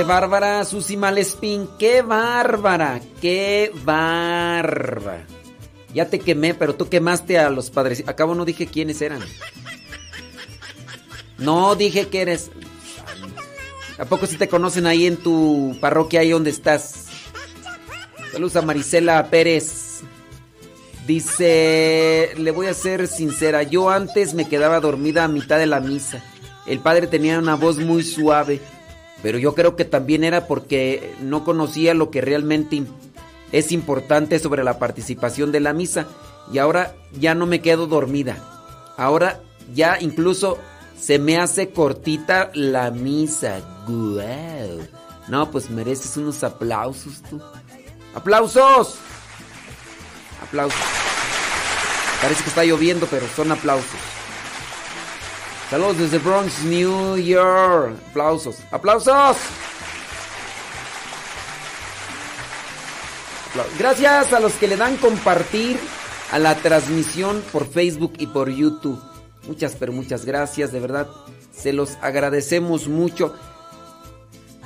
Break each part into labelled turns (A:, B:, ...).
A: qué bárbara, Susi Malespín. Qué bárbara. Qué bárbara. Ya te quemé, pero tú quemaste a los padres. Acabo no dije quiénes eran. No dije que eres. ¿A poco si te conocen ahí en tu parroquia, ahí donde estás? Saludos a Marisela Pérez. Dice, le voy a ser sincera, yo antes me quedaba dormida a mitad de la misa. El padre tenía una voz muy suave, pero yo creo que también era porque no conocía lo que realmente es importante sobre la participación de la misa. Y ahora ya no me quedo dormida. Ahora ya incluso se me hace cortita la misa. Wow. No, pues mereces unos aplausos tú. ¡Aplausos! Aplausos. Parece que está lloviendo, pero son aplausos. Saludos desde Bronx, New York. Aplausos. ¡Aplausos! Gracias a los que le dan compartir a la transmisión por Facebook y por YouTube. Muchas, pero muchas gracias, de verdad. Se los agradecemos mucho.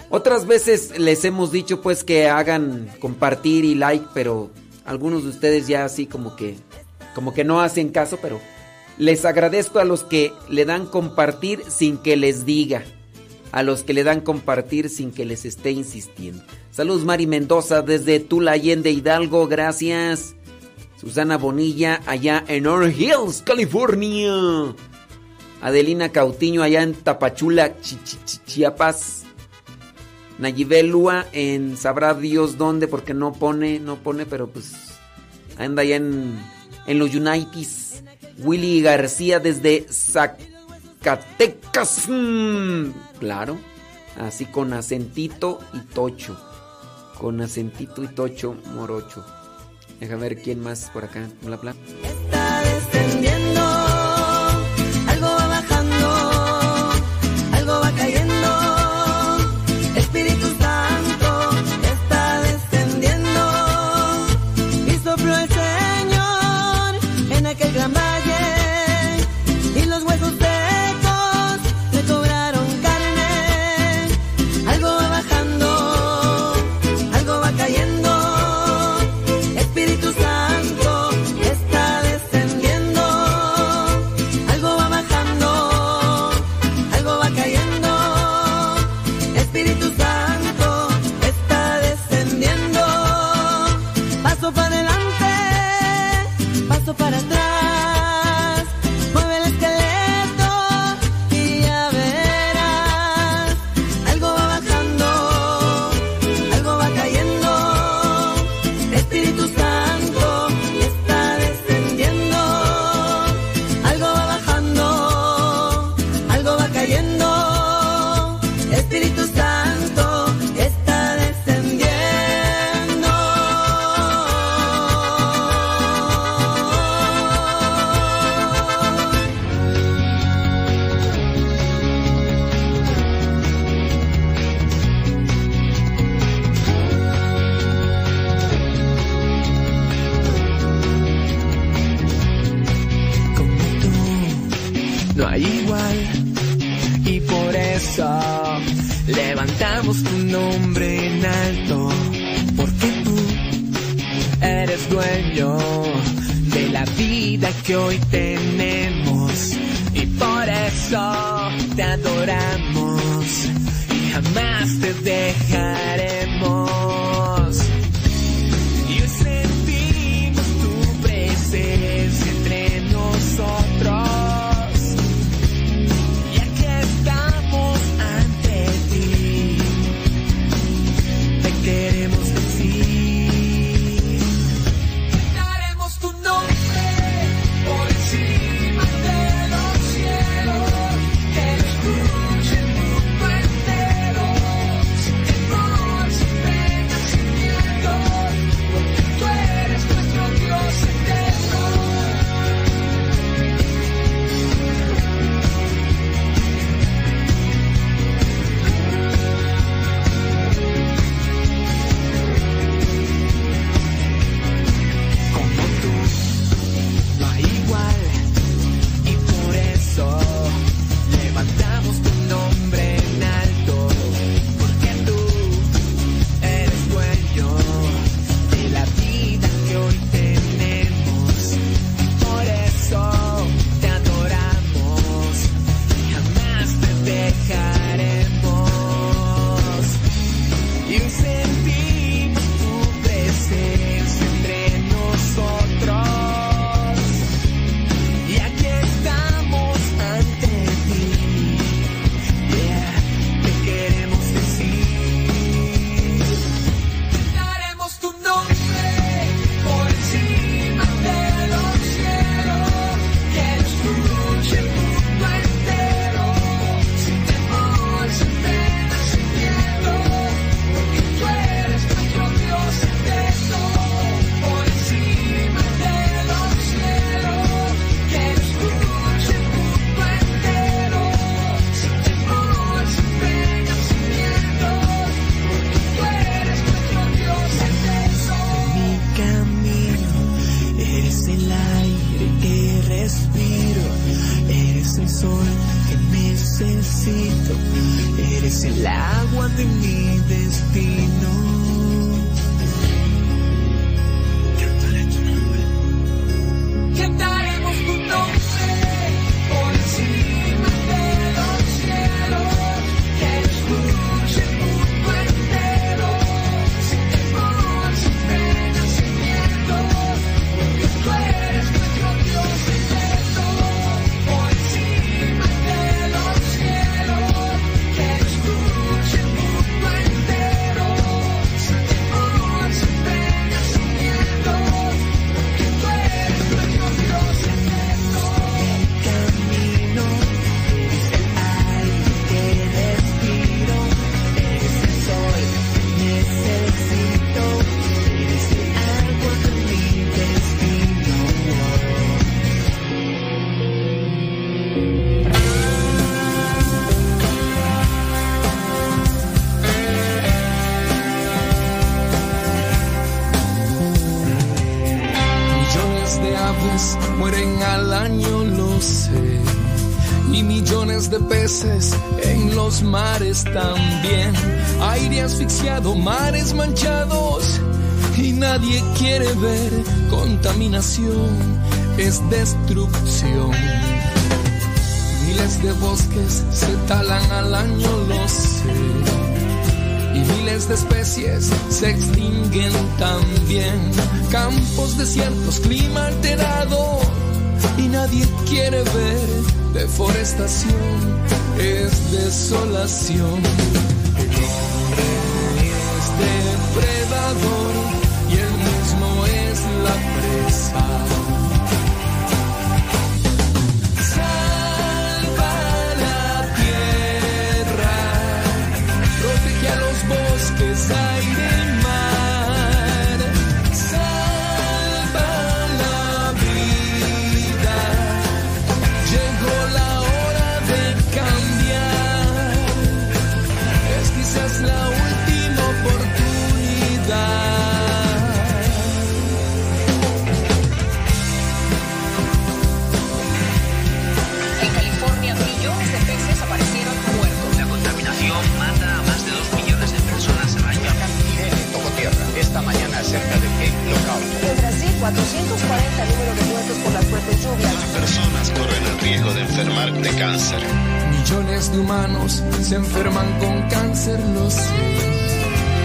A: Otras veces les hemos dicho pues que hagan compartir y like, pero algunos de ustedes ya así como que como que no hacen caso, pero les agradezco a los que le dan compartir sin que les diga, a los que le dan compartir sin que les esté insistiendo. Saludos Mari Mendoza desde Tula Allende Hidalgo, gracias. Susana Bonilla allá en Orange Hills, California. Adelina Cautiño allá en Tapachula, Chiapas. Nayibelua en sabrá Dios dónde, porque no pone, no pone, pero pues anda allá en, en los Unites. Willy García desde Zacatecas. Mm, claro, así con acentito y tocho. Con acentito y tocho morocho. Déjame ver quién más por acá. Bla, bla.
B: Y
C: por eso levantamos tu nombre en alto, porque tú eres dueño de la vida que hoy tenemos. Y por eso te adoramos y jamás te dejaremos.
D: En los mares también. Aire asfixiado, mares manchados. Y nadie quiere ver contaminación, es destrucción. Miles de bosques se talan al año, lo sé y miles de especies se extinguen también. Campos desiertos, clima alterado y nadie quiere ver deforestación, es desolación.
E: 440 número de muertos por las fuertes lluvias.
F: Personas corren el riesgo de enfermar de cáncer.
D: Millones de humanos se enferman con cáncer, lo sé.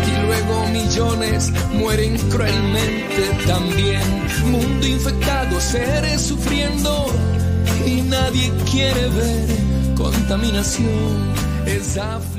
D: Y luego millones mueren cruelmente también. Mundo infectado, seres sufriendo. Y nadie quiere ver contaminación, es aflicción.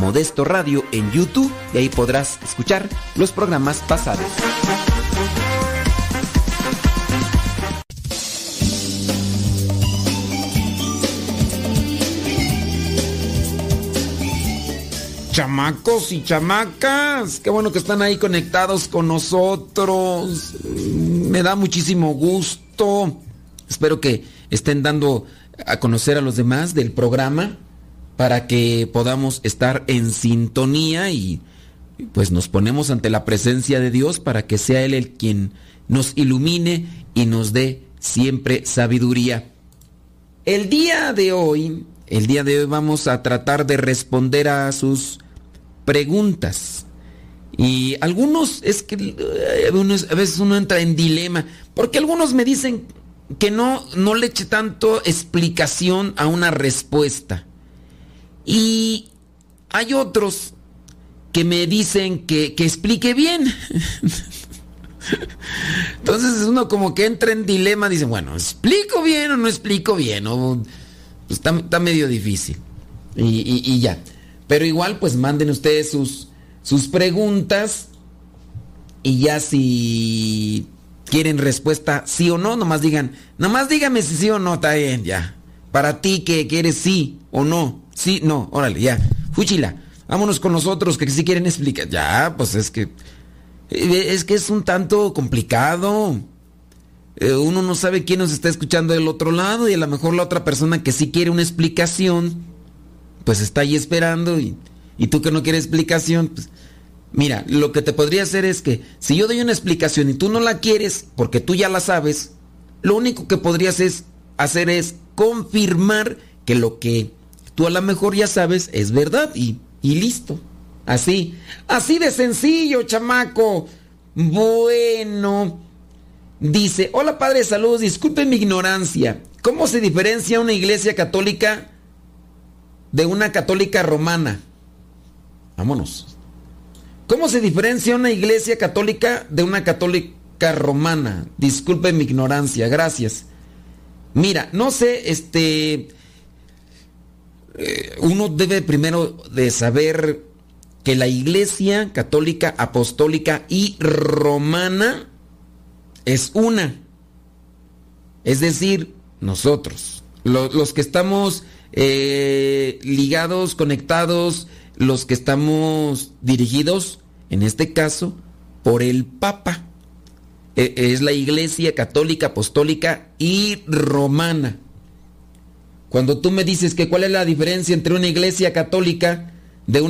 A: Modesto Radio en YouTube y ahí podrás escuchar los programas pasados. Chamacos y chamacas, qué bueno que están ahí conectados con nosotros. Me da muchísimo gusto. Espero que estén dando a conocer a los demás del programa para que podamos estar en sintonía y pues nos ponemos ante la presencia de Dios para que sea Él el quien nos ilumine y nos dé siempre sabiduría. El día de hoy, el día de hoy vamos a tratar de responder a sus preguntas. Y algunos es que eh, a veces uno entra en dilema, porque algunos me dicen que no, no le eche tanto explicación a una respuesta. Y hay otros que me dicen que, que explique bien. Entonces uno como que entra en dilema, dice, bueno, ¿explico bien o no explico bien? O, pues, está, está medio difícil. Y, y- ya. Pero igual, pues manden ustedes sus, sus preguntas. Y ya si quieren respuesta sí o no, nomás digan, nomás dígame si sí o no, está bien, ya. Para ti que quieres sí o no, sí, no, órale, ya. Fúchila, vámonos con nosotros que si quieren explicar. Ya, pues es que eh, es que es un tanto complicado. Eh, Uno no sabe quién nos está escuchando del otro lado y a lo mejor la otra persona que sí quiere una explicación, pues está ahí esperando y, y tú que no quieres explicación, pues mira, lo que te podría hacer es que si yo doy una explicación y tú no la quieres porque tú ya la sabes, lo único que podrías es hacer es confirmar que lo que tú a lo mejor ya sabes es verdad y, y listo. Así, así de sencillo, chamaco. Bueno, dice, hola padre de salud, disculpen mi ignorancia. ¿Cómo se diferencia una iglesia católica de una católica romana? Vámonos. ¿Cómo se diferencia una iglesia católica de una católica romana? Disculpen mi ignorancia, gracias. Mira, no sé, este... eh, uno debe primero de saber que la iglesia católica, apostólica y romana es una. Es decir, nosotros, lo- los, que estamos eh, ligados, conectados, los que estamos dirigidos, en este caso, por el Papa. E- Es la iglesia católica, apostólica y romana. Cuando tú me dices que cuál es la diferencia entre una iglesia católica de,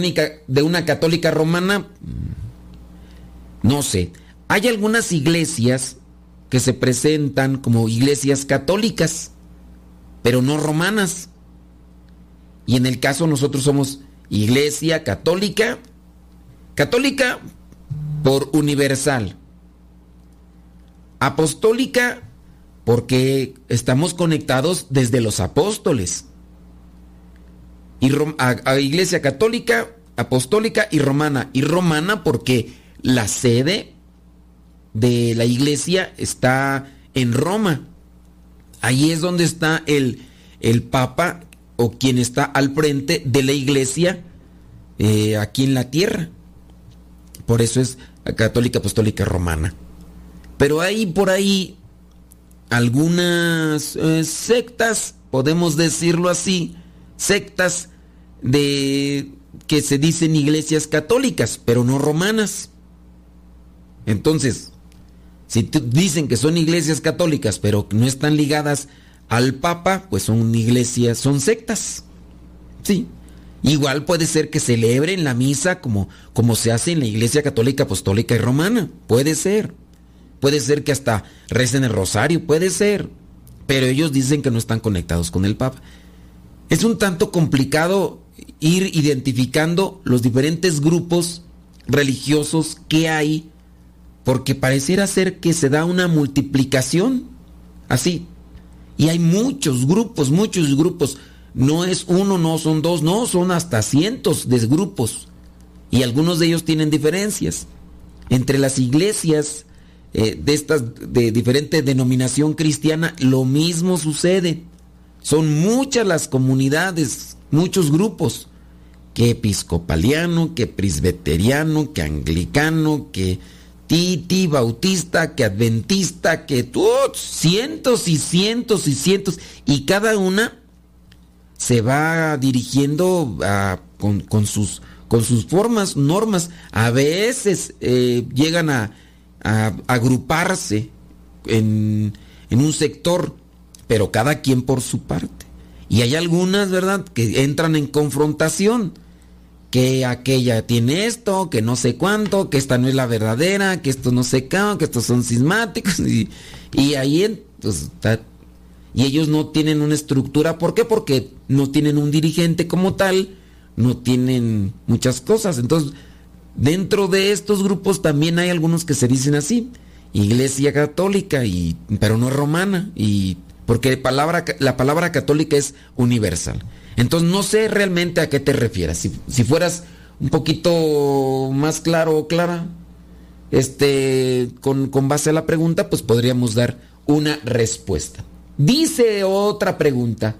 A: una católica romana, mm, no sé. Hay algunas iglesias que se presentan como iglesias católicas, pero no romanas. Y en el caso nosotros somos iglesia católica, católica por universal, apostólica porque estamos conectados desde los apóstoles. Y a, iglesia católica, apostólica y romana. Y romana porque la sede de la iglesia está en Roma. Ahí es donde está el, el papa o quien está al frente de la iglesia eh, aquí en la tierra. Por eso es católica, apostólica, romana. Pero hay por ahí algunas eh, sectas, podemos decirlo así, sectas de que se dicen iglesias católicas, pero no romanas. Entonces, si dicen que son iglesias católicas, pero no están ligadas al Papa, pues son iglesias, son sectas. Sí. Igual puede ser que celebren la misa como, como se hace en la iglesia católica, apostólica y romana. Puede ser. Puede ser que hasta recen el rosario, puede ser. Pero ellos dicen que no están conectados con el Papa. Es un tanto complicado ir identificando los diferentes grupos religiosos que hay, porque pareciera ser que se da una multiplicación. Así. Y hay muchos grupos, muchos grupos. No es uno, no son dos, no, son hasta cientos de grupos. Y algunos de ellos tienen diferencias. Entre las iglesias eh, de estas de diferente denominación cristiana, lo mismo sucede. Son muchas las comunidades, muchos grupos, que episcopaliano, que presbiteriano, que anglicano, que titi, bautista, que adventista, que ¡ut! cientos y cientos y cientos, y cada una se va dirigiendo a- con, con sus, con sus formas, normas. A veces eh, llegan a, a agruparse en, en un sector, pero cada quien por su parte. Y hay algunas, ¿verdad?, que entran en confrontación. Que aquella tiene esto, que no sé cuánto, que esta no es la verdadera, que esto no sé qué, que estos son sismáticos. Y, y ahí pues, y ellos no tienen una estructura. ¿Por qué? Porque no tienen un dirigente como tal, no tienen muchas cosas. Entonces, dentro de estos grupos también hay algunos que se dicen así, Iglesia católica, y, pero no romana, y porque palabra, la palabra católica es universal. Entonces no sé realmente a qué te refieres. Si, si fueras un poquito más claro o clara, este, con, con base a la pregunta, pues podríamos dar una respuesta. Dice otra pregunta.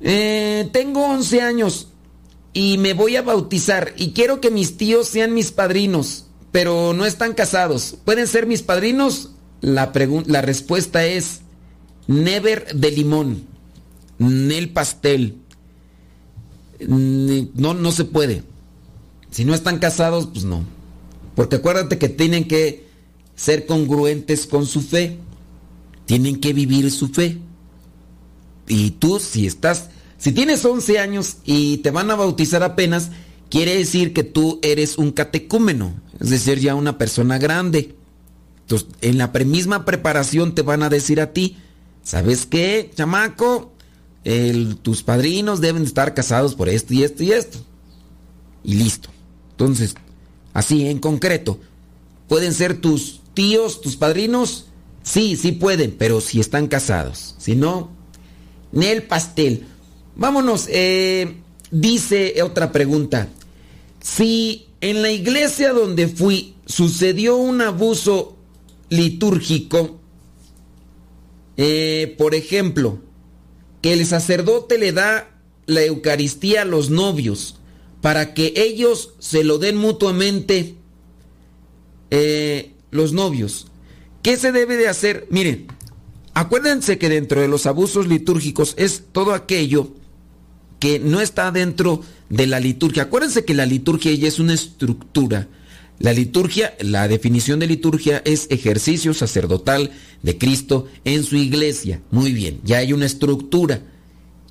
A: Eh, tengo 11 años y me voy a bautizar y quiero que mis tíos sean mis padrinos, pero no están casados. ¿Pueden ser mis padrinos? La, la respuesta es never de limón, nel pastel. No, no se puede. Si no están casados, pues no. Porque acuérdate que tienen que ser congruentes con su fe. Tienen que vivir su fe. Y tú, si estás, si tienes 11 años y te van a bautizar apenas, quiere decir que tú eres un catecúmeno, es decir, ya una persona grande. Entonces, en la misma preparación te van a decir a ti, ¿sabes qué, chamaco? tus padrinos deben estar casados por esto y esto y esto. Y listo. Entonces, así en concreto, ¿pueden ser tus tíos, tus padrinos? Sí, sí pueden, pero si están casados. Si no, Nel Pastel. Vámonos, eh, dice otra pregunta. Si en la iglesia donde fui sucedió un abuso litúrgico, eh, por ejemplo, que el sacerdote le da la Eucaristía a los novios para que ellos se lo den mutuamente eh, los novios. ¿Qué se debe de hacer? Miren, acuérdense que dentro de los abusos litúrgicos es todo aquello que no está dentro de la liturgia. Acuérdense que la liturgia ya es una estructura. La liturgia, la definición de liturgia es ejercicio sacerdotal de Cristo en su iglesia. Muy bien, ya hay una estructura.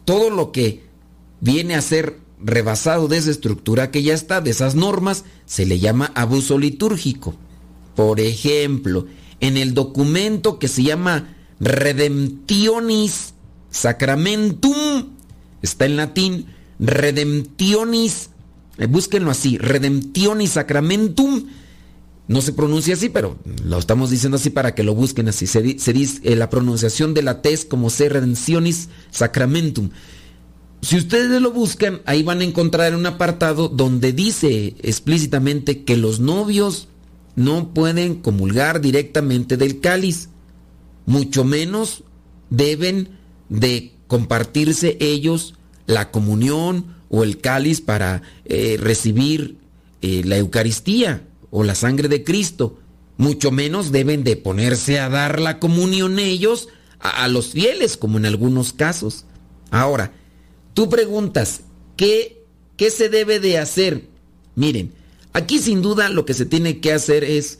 A: Todo lo que viene a ser rebasado de esa estructura que ya está, de esas normas, se le llama abuso litúrgico. Por ejemplo, en el documento que se llama Redemptionis Sacramentum, está en latín, Redemptionis, eh, búsquenlo así, Redemptionis Sacramentum, no se pronuncia así, pero lo estamos diciendo así para que lo busquen así. Se, dice eh, la pronunciación de la T como C Redemptionis Sacramentum. Si ustedes lo buscan, ahí van a encontrar un apartado donde dice explícitamente que los novios no pueden comulgar directamente del cáliz, mucho menos deben de compartirse ellos la comunión o el cáliz para eh, recibir eh, la Eucaristía o la sangre de Cristo. Mucho menos deben de ponerse a dar la comunión ellos a, los fieles, como en algunos casos. Ahora, tú preguntas, ¿qué, ¿qué se debe de hacer? Miren, Aquí sin duda lo que se tiene que hacer es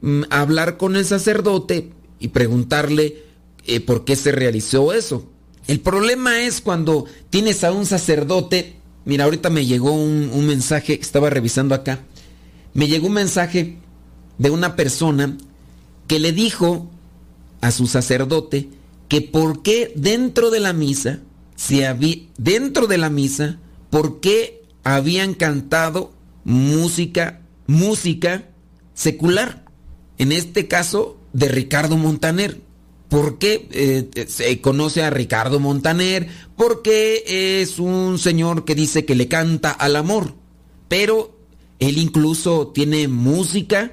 A: mm, hablar con el sacerdote y preguntarle eh, por qué se realizó eso. El problema es cuando tienes a un sacerdote, mira, ahorita me llegó un, mensaje, estaba revisando acá, me llegó un mensaje de una persona que le dijo a su sacerdote que por qué dentro de la misa, si había, dentro de la misa, por qué habían cantado música, música secular. En este caso, de Ricardo Montaner. ¿Por qué eh, se conoce a Ricardo Montaner? Porque es un señor que dice que le canta al amor. Pero él incluso tiene música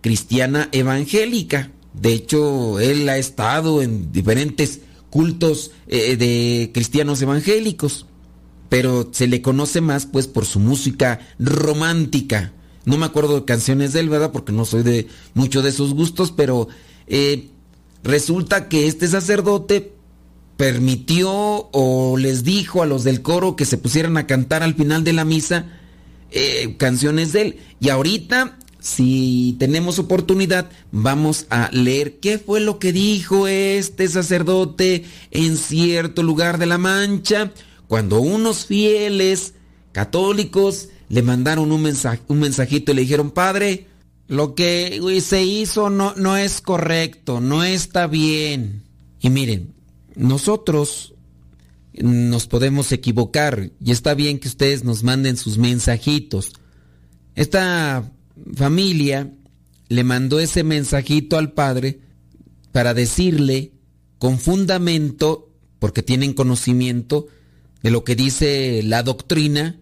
A: cristiana evangélica. De hecho, él ha estado en diferentes cultos eh, de cristianos evangélicos pero se le conoce más pues por su música romántica. No me acuerdo de canciones de él, ¿verdad? Porque no soy de mucho de sus gustos, pero eh, resulta que este sacerdote permitió o les dijo a los del coro que se pusieran a cantar al final de la misa eh, canciones de él. Y ahorita, si tenemos oportunidad, vamos a leer qué fue lo que dijo este sacerdote en cierto lugar de la Mancha cuando unos fieles católicos le mandaron un, mensaje, un mensajito y le dijeron, Padre, lo que se hizo no, no es correcto, no está bien. Y miren, nosotros nos podemos equivocar y está bien que ustedes nos manden sus mensajitos. Esta familia le mandó ese mensajito al padre para decirle con fundamento, porque tienen conocimiento, de lo que dice la doctrina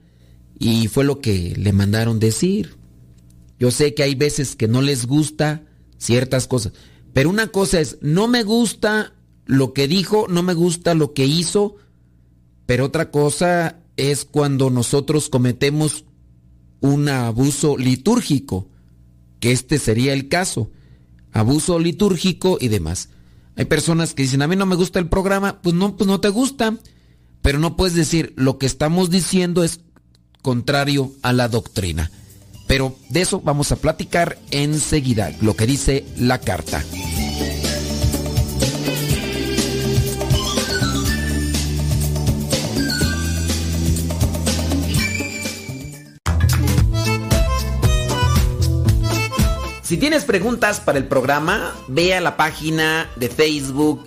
A: y fue lo que le mandaron decir. Yo sé que hay veces que no les gusta ciertas cosas, pero una cosa es, no me gusta lo que dijo, no me gusta lo que hizo, pero otra cosa es cuando nosotros cometemos un abuso litúrgico, que este sería el caso, abuso litúrgico y demás. Hay personas que dicen, a mí no me gusta el programa, pues no, pues no te gusta, pero no puedes decir, lo que estamos diciendo es contrario a la doctrina. Pero de eso vamos a platicar enseguida, lo que dice la carta. Si tienes preguntas para el programa, ve a la página de Facebook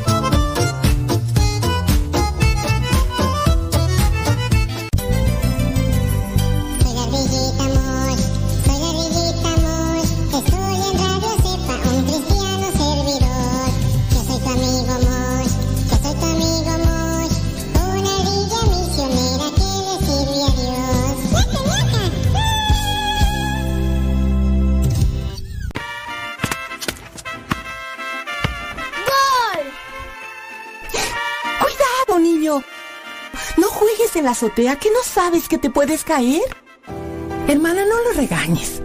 G: La azotea que no sabes que te puedes caer. Hermana, no lo regañes.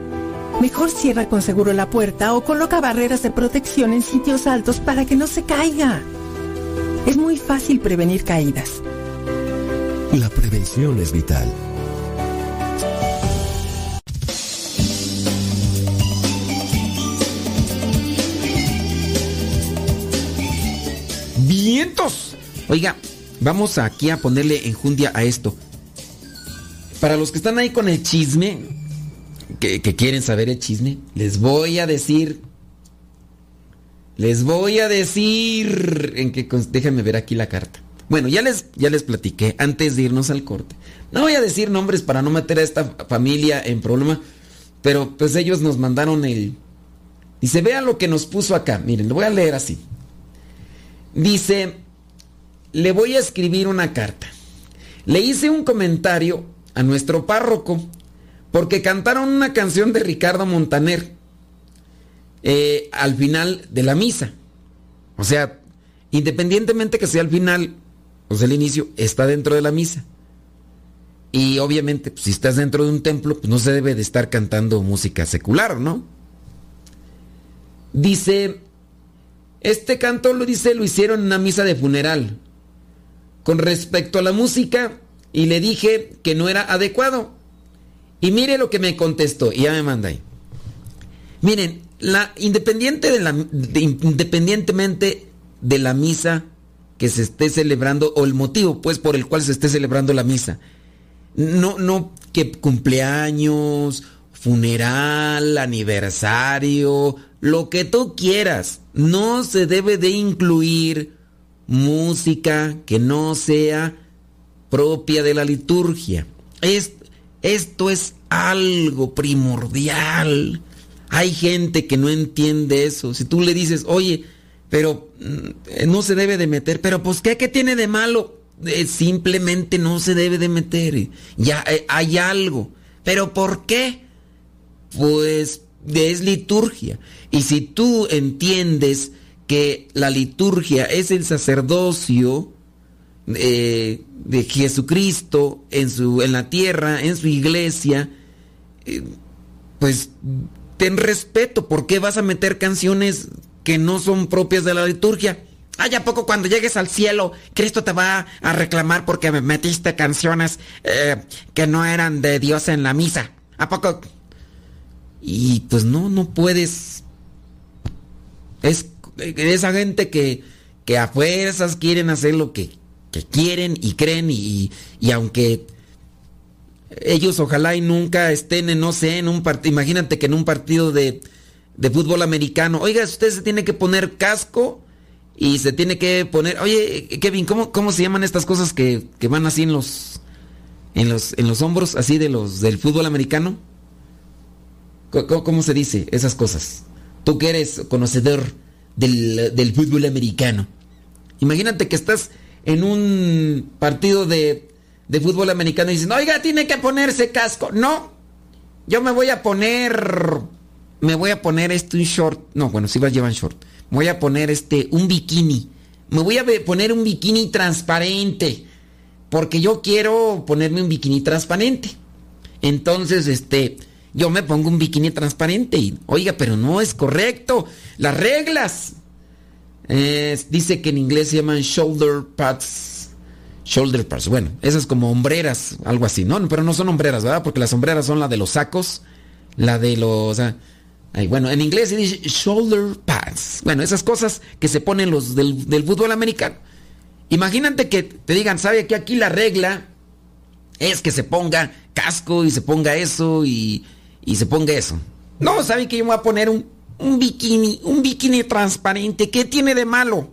G: Mejor cierra con seguro la puerta o coloca barreras de protección en sitios altos para que no se caiga. Es muy fácil prevenir caídas.
H: La prevención es vital.
A: ¡Vientos! Oiga, vamos aquí a ponerle enjundia a esto. Para los que están ahí con el chisme, que, quieren saber el chisme, les voy a decir. Les voy a decir. En que déjenme ver aquí la carta. Bueno, ya les, ya les platiqué antes de irnos al corte. No voy a decir nombres para no meter a esta familia en problema. Pero pues ellos nos mandaron el. Y se vea lo que nos puso acá. Miren, lo voy a leer así. Dice, le voy a escribir una carta. Le hice un comentario a nuestro párroco porque cantaron una canción de Ricardo Montaner eh, al final de la misa. O sea, independientemente que sea al final o sea el inicio, está dentro de la misa. Y obviamente, pues, si estás dentro de un templo, pues no se debe de estar cantando música secular, ¿no? Dice, este canto lo dice, lo hicieron en una misa de funeral. Con respecto a la música, y le dije que no era adecuado. Y mire lo que me contestó, y ya me manda ahí. Miren, la, independiente de la, de- independientemente de la misa que se esté celebrando, o el motivo pues por el cual se esté celebrando la misa, no, no que cumpleaños, funeral, aniversario, lo que tú quieras, no se debe de incluir música que no sea propia de la liturgia. Es- esto es algo primordial. Hay gente que no entiende eso. Si tú le dices, oye, pero mm, no se debe de meter, pero pues ¿qué, qué tiene de malo? Eh, simplemente no se debe de meter. Ya eh, hay algo. ¿Pero por qué? Pues es liturgia. Y si tú entiendes que la liturgia es el sacerdocio eh, de Jesucristo en, su, en la tierra, en su iglesia, eh, pues ten respeto. ¿Por qué vas a meter canciones que no son propias de la liturgia? Ay, ¿a poco cuando llegues al cielo, Cristo te va a reclamar porque me metiste canciones eh, que no eran de Dios en la misa? ¿A poco? Y pues no, no puedes. Es esa gente que, que a fuerzas quieren hacer lo que, que quieren y creen y, y aunque ellos ojalá y nunca estén en, no sé, en un partido, imagínate que en un partido de, de fútbol americano. Oiga, usted se tiene que poner casco y se tiene que poner. Oye, Kevin, ¿cómo, cómo se llaman estas cosas que, que van así en los, en los en los hombros, así de los del fútbol americano? ¿Cómo, cómo se dice esas cosas? Tú que eres conocedor del, del fútbol americano. Imagínate que estás en un partido de, de fútbol americano y dicen, oiga, tiene que ponerse casco. No, yo me voy a poner, me voy a poner este un short. No, bueno, si vas llevan short. Me voy a poner este un bikini. Me voy a poner un bikini transparente. Porque yo quiero ponerme un bikini transparente. Entonces, este, yo me pongo un bikini transparente y, oiga, pero no es correcto. Las reglas. Dice que en inglés se llaman shoulder pads. Shoulder pads. Bueno, esas como hombreras, algo así, ¿no? Pero no son hombreras, ¿verdad? Porque las hombreras son la de los sacos, la de los... ah, ay, bueno, en inglés se dice shoulder pads. Bueno, esas cosas que se ponen los del, del fútbol americano. Imagínate que te digan, ¿sabe que aquí la regla es que se ponga casco y se ponga eso y, y se ponga eso? No, ¿sabe que yo me voy a poner un, un bikini, un bikini transparente? ¿Qué tiene de malo?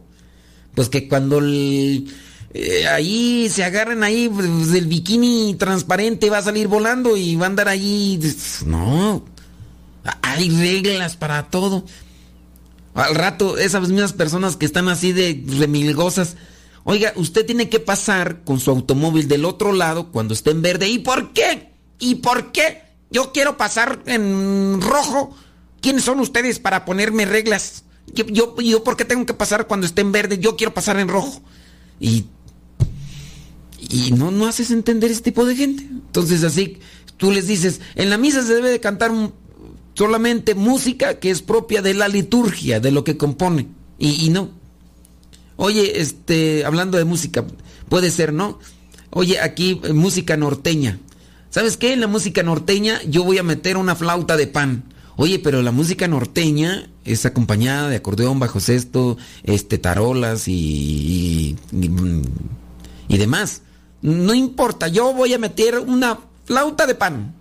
A: Pues que cuando el- eh, ahí se agarran ahí, pues, el bikini transparente va a salir volando y va a andar ahí. No, hay reglas para todo. Al rato, esas mismas personas que están así de remilgosas. Oiga, usted tiene que pasar con su automóvil del otro lado cuando esté en verde. ¿Y por qué? ¿Y por qué? Yo quiero pasar en rojo. ¿Quiénes son ustedes para ponerme reglas? Yo, yo, ¿por qué tengo que pasar cuando esté en verde? Yo quiero pasar en rojo. Y, y no, no haces entender ese tipo de gente. Entonces así, tú les dices, en la misa se debe de cantar solamente música que es propia de la liturgia, de lo que compone. Y, y no. Oye, este, hablando de música, puede ser, ¿no? Oye, aquí eh, música norteña. ¿Sabes qué? En la música norteña yo voy a meter una flauta de pan. Oye, pero la música norteña es acompañada de acordeón, bajo sexto, este, tarolas y, y, y- y demás. No importa, yo voy a meter una flauta de pan.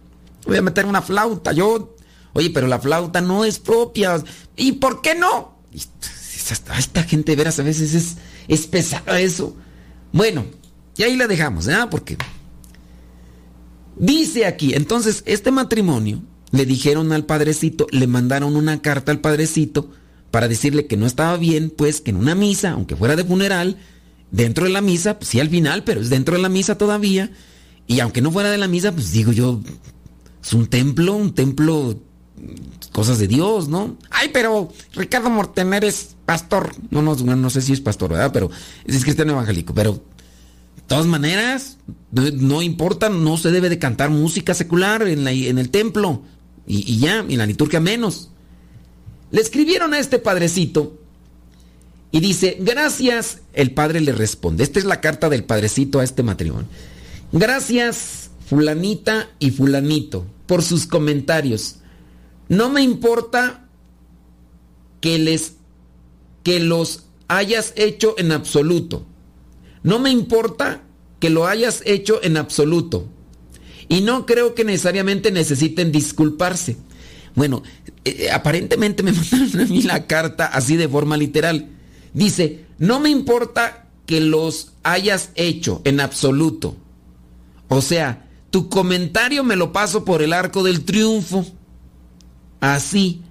A: Voy a meter una flauta. Yo, oye, pero la flauta no es propia. ¿Y por qué no? Esta, esta gente, veras, a veces es, es pesada eso. Bueno, y ahí la dejamos, ¿ah? Porque dice aquí, entonces, este matrimonio le dijeron al padrecito, le mandaron una carta al padrecito para decirle que no estaba bien, pues que en una misa, aunque fuera de funeral, dentro de la misa, pues sí al final, pero es dentro de la misa todavía, y aunque no fuera de la misa, pues digo yo, es un templo, un templo, cosas de Dios, ¿no? Ay, pero Ricardo Mortener es pastor, no, no, no sé si es pastor, ¿verdad? Pero es cristiano evangélico, pero todas maneras, no, importa, no se debe de cantar música secular en, la- en el templo. Y, y ya, y en la liturgia menos. Le escribieron a este padrecito y dice, gracias, el padre le responde. Esta es la carta del padrecito a este matrimonio. Gracias, fulanita y fulanito, por sus comentarios. No me importa que les que los hayas hecho en absoluto. No me importa que lo hayas hecho en absoluto. Y no creo que necesariamente necesiten disculparse. Bueno, eh, aparentemente me mandaron a mí la carta así de forma literal. Dice, no me importa que los hayas hecho en absoluto. O sea, tu comentario me lo paso por el arco del triunfo. Así,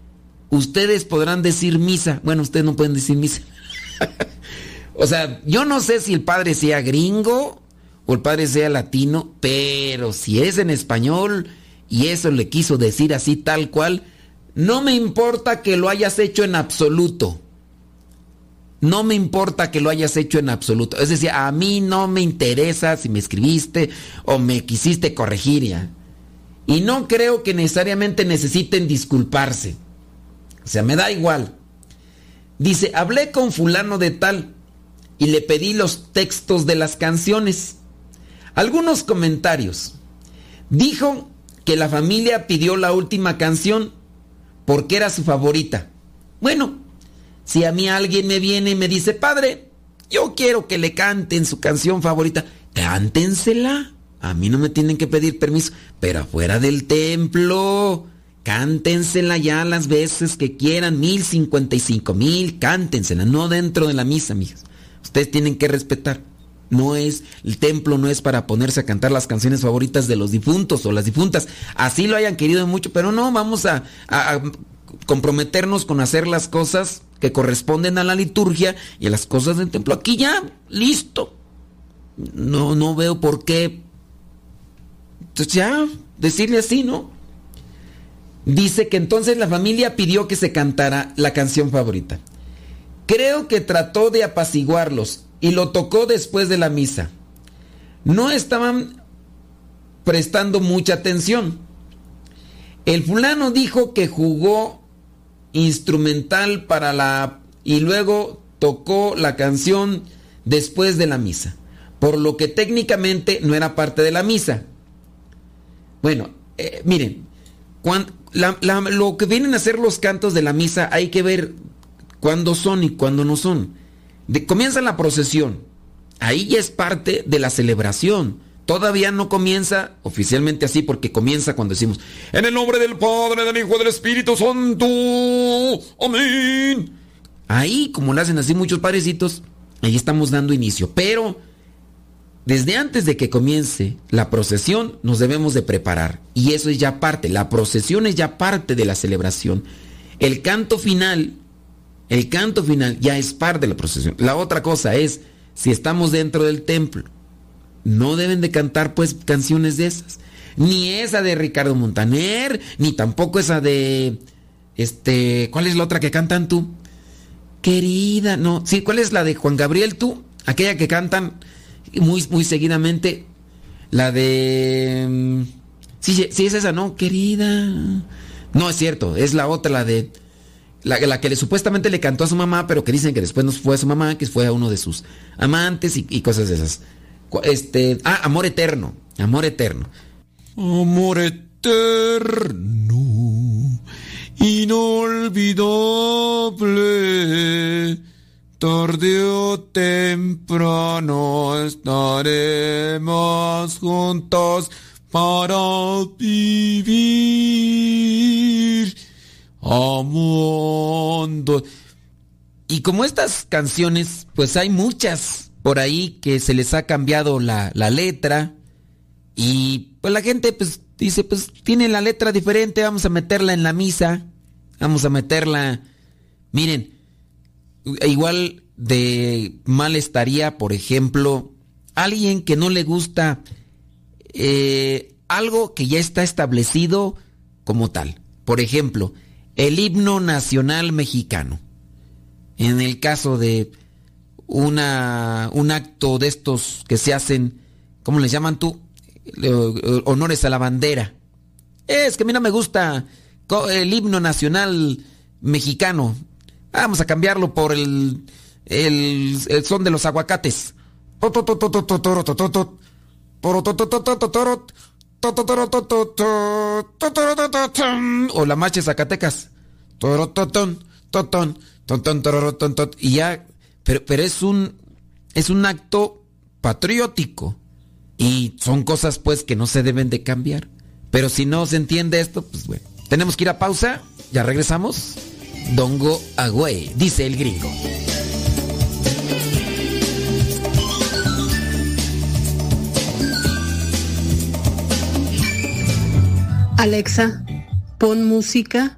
A: ustedes podrán decir misa. Bueno, ustedes no pueden decir misa. o sea, yo no sé si el padre sea gringo o el padre sea latino, pero si es en español y eso le quiso decir así tal cual, no me importa que lo hayas hecho en absoluto. No me importa que lo hayas hecho en absoluto. Es decir, a mí no me interesa si me escribiste o me quisiste corregir ya. Y no creo que necesariamente necesiten disculparse. O sea, me da igual. Dice, hablé con fulano de tal y le pedí los textos de las canciones. Algunos comentarios. Dijo que la familia pidió la última canción porque era su favorita. Bueno, si a mí alguien me viene y me dice, padre, yo quiero que le canten su canción favorita, cántensela. A mí no me tienen que pedir permiso, pero afuera del templo. cántensela ya las veces que quieran, mil cincuenta y cinco mil, cántensela, no dentro de la misa, mijas. Ustedes tienen que respetar. No es, el templo no es para ponerse a cantar las canciones favoritas de los difuntos o las difuntas. Así lo hayan querido mucho, pero no, vamos a, comprometernos con hacer las cosas que corresponden a la liturgia y a las cosas del templo. Aquí ya, listo. No, no veo por qué. Entonces ya, decirle así, ¿no? Dice que entonces la familia pidió que se cantara la canción favorita. Creo que trató de apaciguarlos y lo tocó después de la misa. No estaban prestando mucha atención. El fulano dijo que jugó instrumental para la y luego tocó la canción después de la misa, por lo que técnicamente no era parte de la misa. Bueno, eh, miren, lo que vienen a ser los cantos de la misa hay que ver cuándo son y cuándo no son. Comienza la procesión, ahí ya es parte de la celebración. Todavía no comienza oficialmente así porque comienza cuando decimos, en el nombre del Padre, del Hijo del Espíritu Santo, amén. Ahí, como lo hacen así muchos padrecitos, ahí estamos dando inicio. Pero desde antes de que comience la procesión, nos debemos de preparar. Y eso es ya parte, la procesión es ya parte de la celebración. El canto final, el canto final ya es parte de la procesión. La otra cosa es, si estamos dentro del templo, no deben de cantar pues canciones de esas. Ni esa de Ricardo Montaner, ni tampoco esa de... Este, ¿cuál es la otra que cantan tú? Querida, no. Sí, ¿cuál es la de Juan Gabriel tú? Aquella que cantan muy, muy seguidamente. La de... mm, Sí, sí, es esa, ¿no? Querida. No, es cierto, es la otra, la de... La, la que le, supuestamente le cantó a su mamá, pero que dicen que después no fue a su mamá, que fue a uno de sus amantes y, cosas de esas. Este, ah, Amor Eterno, Amor Eterno.
D: Amor eterno, inolvidable, tarde o temprano estaremos juntos para vivir amando.
A: Y como estas canciones, pues hay muchas por ahí que se les ha cambiado la, la letra. Y pues la gente pues dice, pues tiene la letra diferente, vamos a meterla en la misa. Vamos a meterla. Miren, igual de mal estaría, por ejemplo, alguien que no le gusta eh, algo que ya está establecido como tal. Por ejemplo, el himno nacional mexicano. En el caso de una, un acto de estos que se hacen, ¿cómo les llaman tú? Eh, Honores a la bandera. Es que a mí no me gusta el himno nacional mexicano. Vamos a cambiarlo por el, el, son de los aguacates. O la marcha de Zacatecas. Y ya, pero, pero es un, es un acto patriótico. Y son cosas pues que no se deben de cambiar. Pero si no se entiende esto, pues bueno. Tenemos que ir a pausa. Ya regresamos. Dongo Agüey, dice el gringo.
I: Alexa, pon música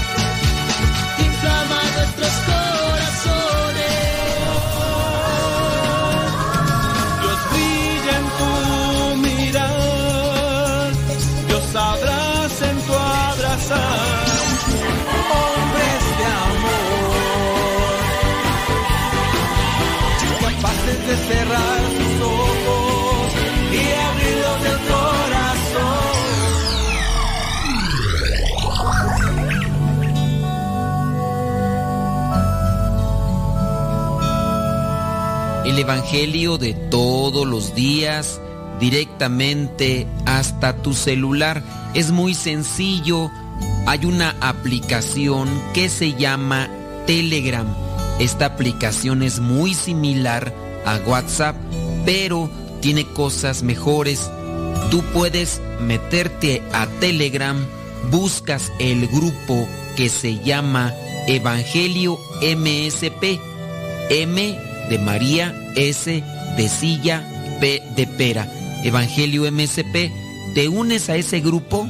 B: cerrar sus ojos y abrirlos del corazón.
A: El Evangelio de todos los días directamente hasta tu celular. Es muy sencillo. Hay una aplicación que se llama Telegram. Esta aplicación es muy similar a WhatsApp, pero tiene cosas mejores. Tú puedes meterte a Telegram, buscas el grupo que se llama Evangelio MSP. M de María, S de silla, P de pera. Evangelio MSP, te unes a ese grupo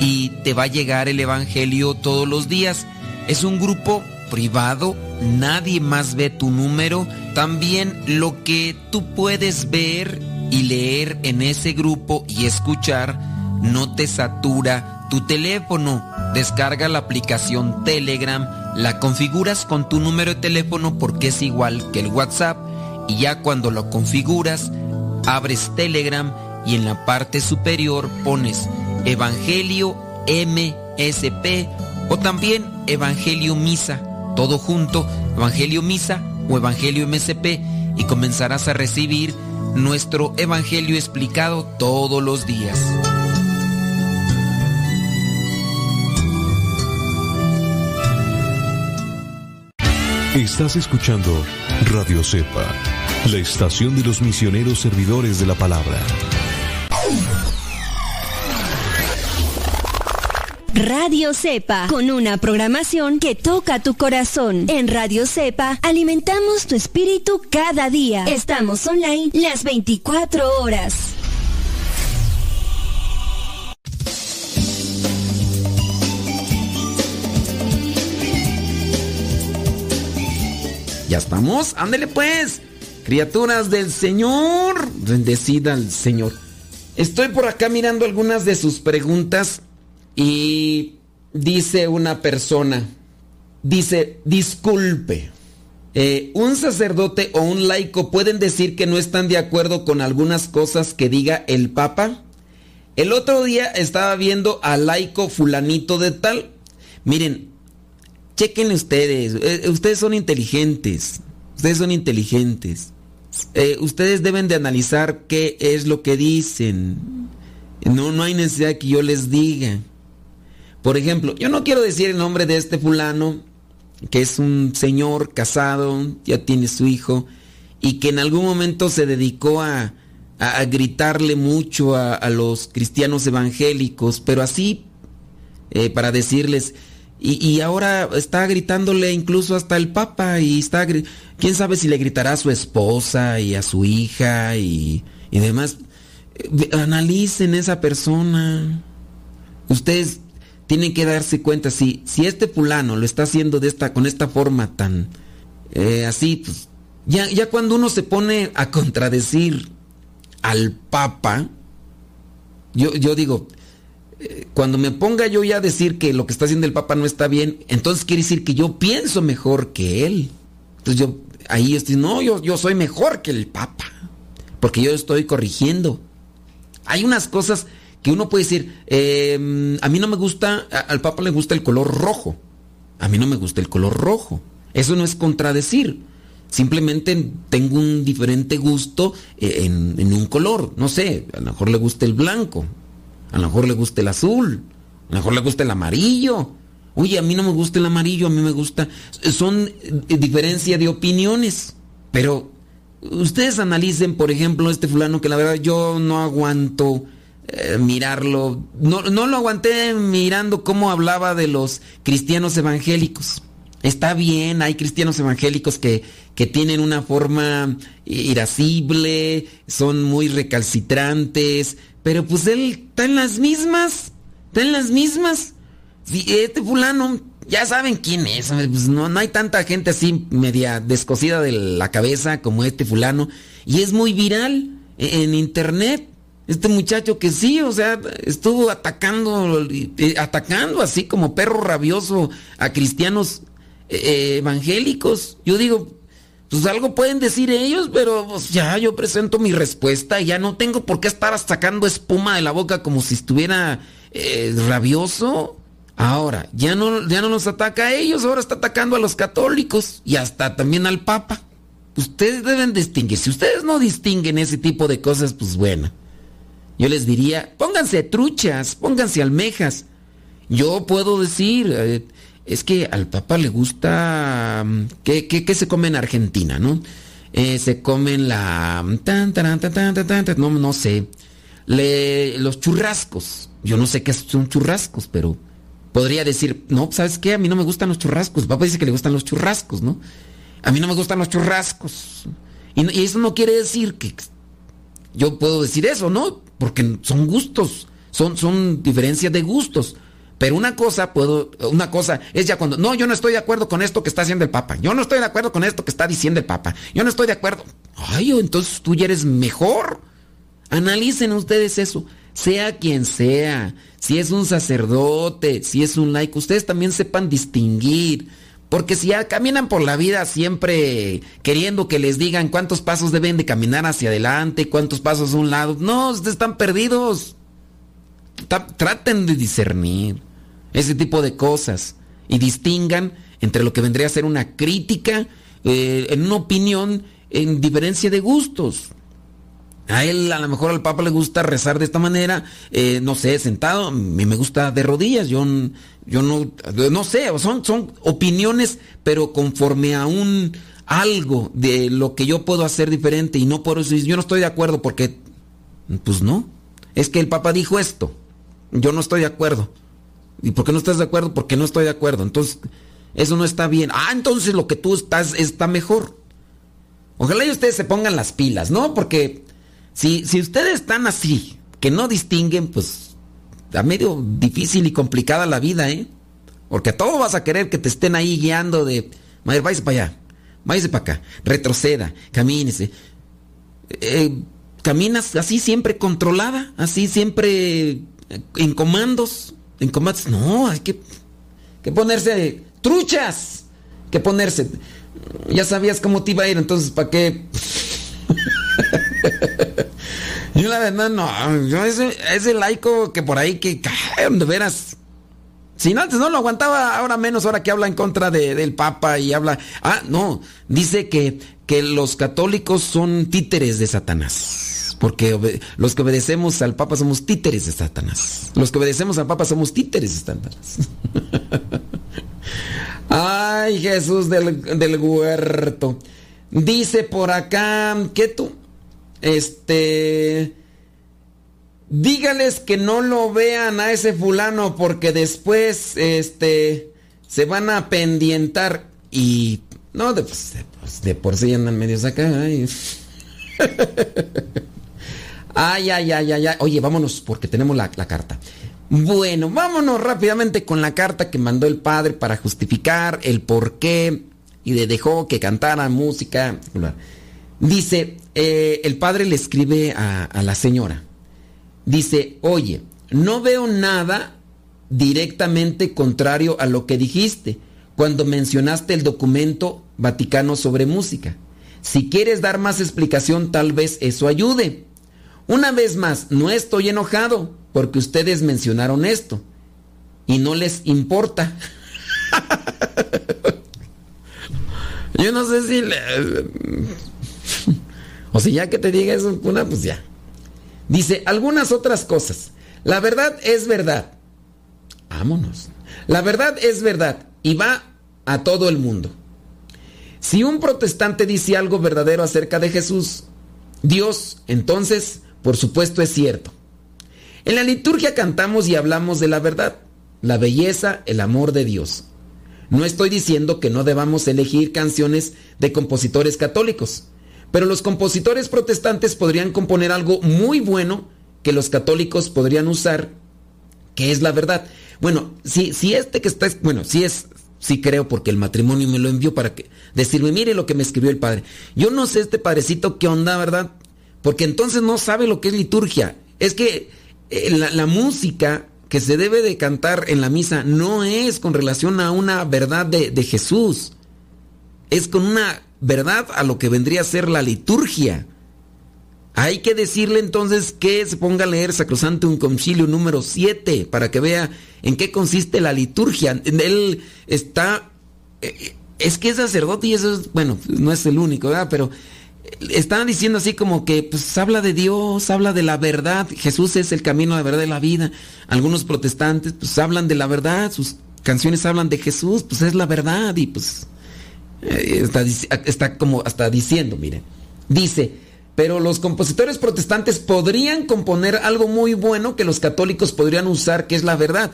A: y te va a llegar el Evangelio todos los días. Es un grupo privado, nadie más ve tu número. También lo que tú puedes ver y leer en ese grupo y escuchar no te satura tu teléfono. Descarga la aplicación Telegram, la configuras con tu número de teléfono porque es igual que el WhatsApp y ya cuando lo configuras, abres Telegram y en la parte superior pones Evangelio MSP o también Evangelio Misa, todo junto, Evangelio Misa o Evangelio MSP y comenzarás a recibir nuestro Evangelio explicado todos los días.
H: Estás escuchando Radio Cepa, la estación de los misioneros servidores de la palabra.
J: Radio Cepa, con una programación que toca tu corazón. En Radio Cepa alimentamos tu espíritu cada día. Estamos online las 24 horas.
A: Ya estamos, ándele pues. Criaturas del Señor, bendecida al Señor. Estoy por acá mirando algunas de sus preguntas y dice una persona, dice, disculpe, eh, un sacerdote o un laico pueden decir que no están de acuerdo con algunas cosas que diga el Papa. El otro día estaba viendo al laico fulanito de tal. Miren, chequen ustedes, eh, ustedes son inteligentes, ustedes son inteligentes. Eh, ustedes deben de analizar qué es lo que dicen. No, no hay necesidad que yo les diga. Por ejemplo, yo no quiero decir el nombre de este fulano, que es un señor casado, ya tiene su hijo, y que en algún momento se dedicó a, a, gritarle mucho a, a, los cristianos evangélicos, pero así, eh, para decirles, y, y, ahora está gritándole incluso hasta el Papa y está, quién sabe si le gritará a su esposa y a su hija y, y demás. Analicen esa persona. Ustedes tienen que darse cuenta si, si este fulano lo está haciendo de esta, con esta forma tan eh, así, pues, ya, ya cuando uno se pone a contradecir al Papa, yo, yo digo, cuando me ponga yo ya a decir que lo que está haciendo el Papa no está bien, entonces quiere decir que yo pienso mejor que él. Entonces yo ahí estoy, no, yo, yo soy mejor que el Papa, porque yo estoy corrigiendo. Hay unas cosas que uno puede decir, eh, a mí no me gusta, al Papa le gusta el color rojo, a mí no me gusta el color rojo. Eso no es contradecir. Simplemente tengo un diferente gusto en, en un color. No sé, a lo mejor le gusta el blanco, a lo mejor le gusta el azul, a lo mejor le gusta el amarillo. Oye, a mí no me gusta el amarillo, a mí me gusta... Son diferencia de opiniones. Pero ustedes analicen, por ejemplo, este fulano que la verdad yo no aguanto eh, mirarlo. No, no lo aguanté mirando cómo hablaba de los cristianos evangélicos. Está bien, hay cristianos evangélicos que, que tienen una forma irascible, son muy recalcitrantes, pero pues él está en las mismas, está en las mismas. Este fulano, ya saben quién es, pues no, no hay tanta gente así media descosida de la cabeza como este fulano. Y es muy viral en internet. Este muchacho que sí, o sea, estuvo atacando, atacando así como perro rabioso a cristianos eh, evangélicos. Yo digo, pues algo pueden decir ellos, pero pues, ya yo presento mi respuesta y ya no tengo por qué estar sacando espuma de la boca como si estuviera eh, rabioso. Ahora, ya no, ya no nos ataca a ellos, ahora está atacando a los católicos y hasta también al Papa. Ustedes deben distinguir. Si ustedes no distinguen ese tipo de cosas, pues bueno. Yo les diría, pónganse truchas, pónganse almejas. Yo puedo decir, eh, es que al Papa le gusta... mm, ¿Qué, qué- qué se come en Argentina, no? Eh, se comen la... tan, taran, tan, tan, tan, no, no sé. Le- los churrascos. Yo no sé qué son churrascos, pero podría decir, no, ¿sabes qué? A mí no me gustan los churrascos. El Papa dice que le gustan los churrascos, ¿no? A mí no me gustan los churrascos. Y, y eso no quiere decir que yo puedo decir eso, ¿no? Porque son gustos, son, son diferencias de gustos. Pero una cosa puedo, una cosa es ya cuando, no, yo no estoy de acuerdo con esto que está haciendo el Papa. Yo no estoy de acuerdo con esto que está diciendo el Papa. Yo no estoy de acuerdo. Ay, entonces tú ya eres mejor. Analicen ustedes eso. Sea quien sea, si es un sacerdote, si es un laico, ustedes también sepan distinguir. Porque si ya caminan por la vida siempre queriendo que les digan cuántos pasos deben de caminar hacia adelante, cuántos pasos a un lado, no, están perdidos. Traten de discernir ese tipo de cosas y distingan entre lo que vendría a ser una crítica, eh, en una opinión, en diferencia de gustos. A él, a lo mejor al Papa le gusta rezar de esta manera, eh, no sé, sentado, a mí me gusta de rodillas, yo, yo no, no sé, son, son opiniones, pero conforme a un algo de lo que yo puedo hacer diferente y no por eso, yo no estoy de acuerdo porque, pues no, es que el Papa dijo esto, yo no estoy de acuerdo. ¿Y por qué no estás de acuerdo? Porque no estoy de acuerdo. Entonces, eso no está bien. Ah, entonces lo que tú estás está mejor. Ojalá y ustedes se pongan las pilas, ¿no? Porque si, si ustedes están así, que no distinguen, pues está medio difícil y complicada la vida, ¿eh? Porque a todo vas a querer que te estén ahí guiando de, madre, váyase para allá, váyase para acá, retroceda, camínese. Eh, caminas así siempre controlada, así siempre eh, en comandos, en comandos. No, hay que, que ponerse truchas, que ponerse. Ya sabías cómo te iba a ir, entonces ¿para qué? yo la verdad no, yo ese, laico que por ahí que, de veras. Si antes no lo aguantaba, ahora menos, ahora que habla en contra de- del Papa y habla... Ah, no, dice que, que los católicos son títeres de Satanás. Porque los que obedecemos al Papa somos títeres de Satanás. Los que obedecemos al Papa somos títeres de Satanás. Ay, Jesús del, del huerto. Dice por acá, ¿qué tú? Este... Dígales que no lo vean a ese fulano porque después este se van a pendientar y no de, pues, pues, por sí andan medios acá. Ay. ay, ay, ay, ay, ay. Oye, vámonos porque tenemos la, la carta. Bueno, vámonos rápidamente con la carta que mandó el padre para justificar el por qué y le dejó que cantara música. Dice, eh, el padre le escribe a, a la señora. Dice, oye, no veo nada directamente contrario a lo que dijiste cuando mencionaste el documento Vaticano sobre música. Si quieres dar más explicación, tal vez eso ayude. Una vez más, no estoy enojado porque ustedes mencionaron esto y no les importa. Yo no sé si... le- O sea, ya que te diga eso, una, pues ya. Dice, algunas otras cosas. La verdad es verdad. Vámonos. La verdad es verdad y va a todo el mundo. Si un protestante dice algo verdadero acerca de Jesús, Dios, entonces, por supuesto, es cierto. En la liturgia cantamos y hablamos de la verdad, la belleza, el amor de Dios. No estoy diciendo que no debamos elegir canciones de compositores católicos, pero los compositores protestantes podrían componer algo muy bueno que los católicos podrían usar, que es la verdad. Bueno, si, si este que está, bueno, si es, sí creo porque el matrimonio me lo envió para que decirme, mire lo que me escribió el padre. Yo no sé este padrecito qué onda, ¿verdad? Porque entonces no sabe lo que es liturgia. Es que eh, la, la música que se debe de cantar en la misa no es con relación a una verdad de, de Jesús. Es con una verdad a lo que vendría a ser la liturgia. Hay que decirle entonces que se ponga a leer Sacrosantum Concilio número 7 para que vea en qué consiste la liturgia. Él está... eh, Es que es sacerdote y eso es, bueno, no es el único, ¿verdad? Pero están diciendo así como que pues habla de Dios, habla de la verdad, Jesús es el camino, la verdad de la vida. Algunos protestantes pues hablan de la verdad, sus canciones hablan de Jesús, pues es la verdad y pues está, dic- está como hasta diciendo, miren, dice, pero los compositores protestantes podrían componer algo muy bueno que los católicos podrían usar, que es la verdad.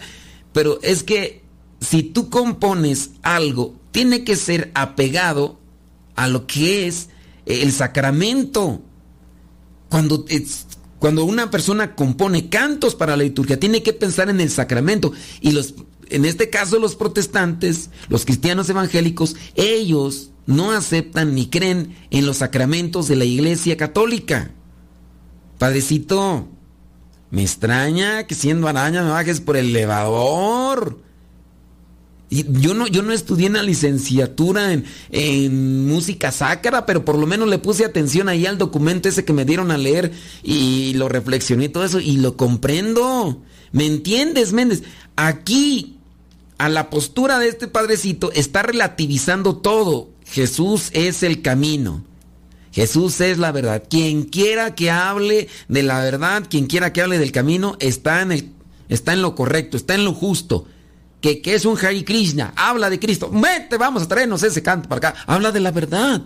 A: Pero es que si tú compones algo, tiene que ser apegado a lo que es el sacramento. Cuando, cuando una persona compone cantos para la liturgia, tiene que pensar en el sacramento. Y los, en este caso los protestantes, los cristianos evangélicos, ellos no aceptan ni creen en los sacramentos de la iglesia católica. Padrecito, me extraña que siendo araña me bajes por el elevador. Y yo no, yo no estudié una licenciatura en, en música sacra, pero por lo menos le puse atención ahí al documento ese que me dieron a leer y lo reflexioné todo eso y lo comprendo. ¿Me entiendes, Méndez? Aquí, a la postura de este padrecito, está relativizando todo. Jesús es el camino. Jesús es la verdad. Quien quiera que hable de la verdad, quien quiera que hable del camino, está en, el, está en lo correcto, está en lo justo. Que, que es un Hare Krishna, habla de Cristo. Vete, vamos a traernos ese canto para acá. Habla de la verdad.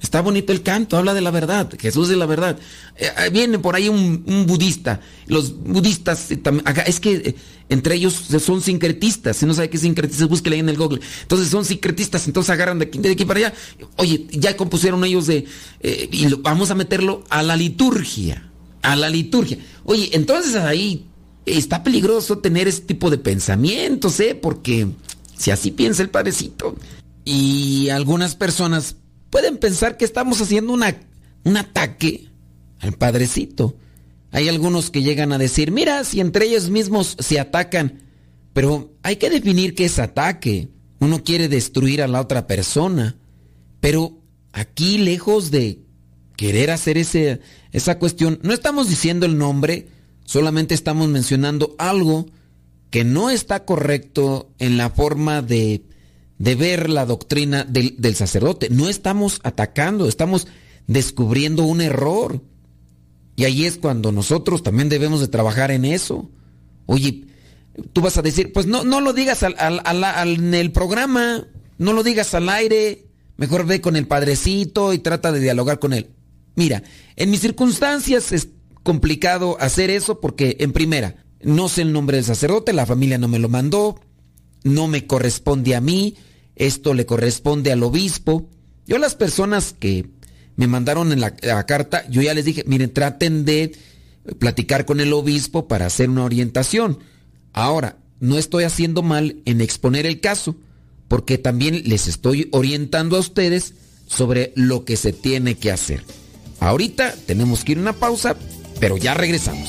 A: Está bonito el canto, habla de la verdad. Jesús es la verdad. Eh, eh, viene por ahí un, budista. Los budistas, eh, es que entre ellos son sincretistas. Si no sabe qué es sincretista, búsquele ahí en el Google. Entonces son sincretistas, entonces agarran de aquí, de aquí para allá. Oye, ya compusieron ellos de. y vamos a meterlo a la liturgia. A la liturgia. Oye, entonces ahí está peligroso tener ese tipo de pensamientos, ¿eh? Porque si así piensa el padrecito. Y algunas personas pueden pensar que estamos haciendo una, un ataque al padrecito. Hay algunos que llegan a decir, mira, si entre ellos mismos se atacan, pero hay que definir qué es ataque. Uno quiere destruir a la otra persona, pero aquí lejos de querer hacer ese, esa cuestión, no estamos diciendo el nombre, solamente estamos mencionando algo que no está correcto en la forma de, de ver la doctrina del, sacerdote. No estamos atacando, estamos descubriendo un error. Y ahí es cuando nosotros también debemos de trabajar en eso. Oye, tú vas a decir, pues no, no lo digas al, al- al- al- en el programa, no lo digas al aire, mejor ve con el padrecito y trata de dialogar con él. Mira, en mis circunstancias es complicado hacer eso porque, en primera, no sé el nombre del sacerdote, la familia no me lo mandó, no me corresponde a mí, esto le corresponde al obispo. Yo las personas que me mandaron en la, la carta, yo ya les dije, miren, traten de platicar con el obispo para hacer una orientación. Ahora, no estoy haciendo mal en exponer el caso, porque también les estoy orientando a ustedes sobre lo que se tiene que hacer. Ahorita tenemos que ir a una pausa, pero ya regresamos.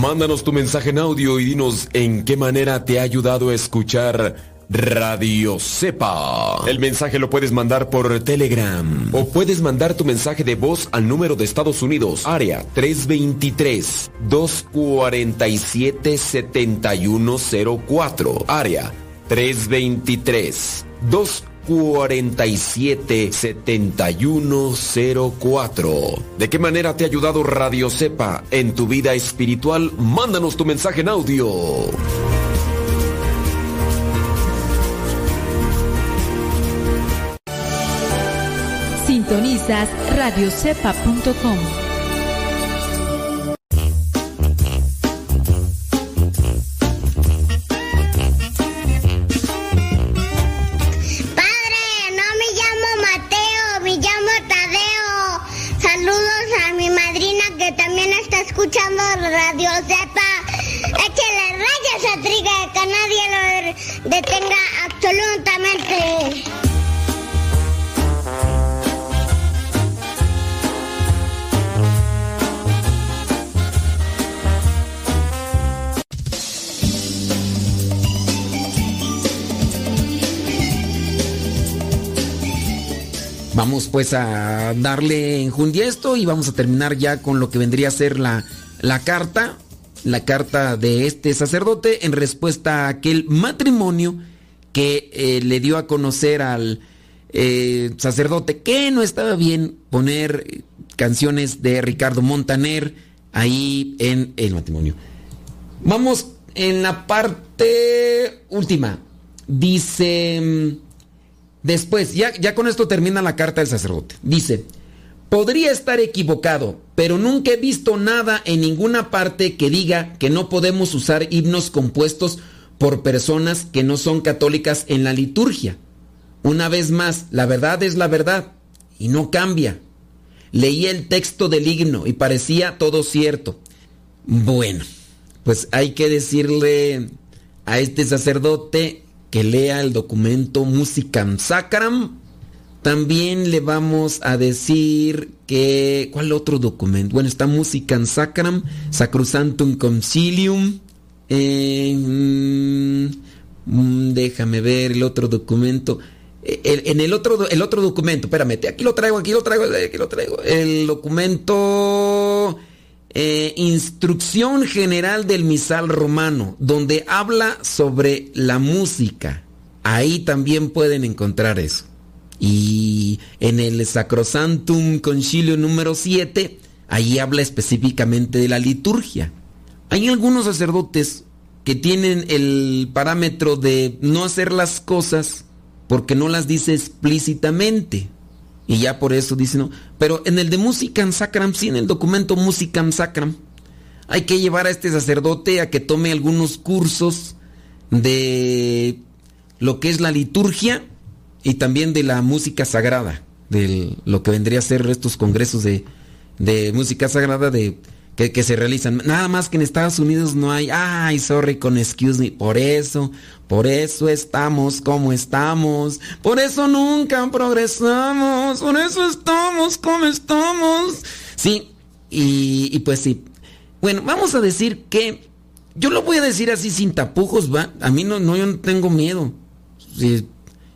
K: Mándanos tu mensaje en audio y dinos en qué manera te ha ayudado a escuchar Radio Cepa. El mensaje lo puedes mandar por Telegram o puedes mandar tu mensaje de voz al número de Estados Unidos, área 323-247-7104, área 477104. ¿De qué manera te ha ayudado Radio Cepa en tu vida espiritual? Mándanos tu mensaje en audio.
L: Sintonizas radiocepa.com.
A: pues a darle enjundia esto y vamos a terminar ya con lo que vendría a ser la, la carta, la carta de este sacerdote en respuesta a aquel matrimonio que eh, le dio a conocer al eh, sacerdote que no estaba bien poner canciones de Ricardo Montaner ahí en el matrimonio. Vamos en la parte última. Dice... Después, ya, ya con esto termina la carta del sacerdote. Dice, podría estar equivocado, pero nunca he visto nada en ninguna parte que diga que no podemos usar himnos compuestos por personas que no son católicas en la liturgia. Una vez más, la verdad es la verdad y no cambia. Leí el texto del himno y parecía todo cierto. Bueno, pues hay que decirle a este sacerdote que lea el documento Musicam Sacram. También le vamos a decir que... ¿Cuál otro documento? Bueno, está Musicam Sacram, Sacrosantum Concilium. mm, déjame ver el otro documento. Eh, el- en el otro, el otro documento, espérame, aquí lo traigo, aquí lo traigo, aquí lo traigo. El documento eh, Instrucción General del Misal Romano, donde habla sobre la música. Ahí también pueden encontrar eso. Y en el Sacrosantum Concilio número 7, ahí habla específicamente de la liturgia. Hay algunos sacerdotes que tienen el parámetro de no hacer las cosas porque no las dice explícitamente. Y ya por eso dicen, no. Pero en el de Musicam Sacram, sí, en el documento Musicam Sacram, hay que llevar a este sacerdote a que tome algunos cursos de lo que es la liturgia y también de la música sagrada, de lo que vendría a ser estos congresos de, de música sagrada de que, se realizan. Nada más que en Estados Unidos no hay, ay, sorry con excuse me, por eso, por eso estamos como estamos, por eso nunca progresamos, por eso estamos como estamos. Sí, y, y pues sí. Bueno, vamos a decir que yo lo voy a decir así sin tapujos, va. A mí no, no, yo no tengo miedo. Sí,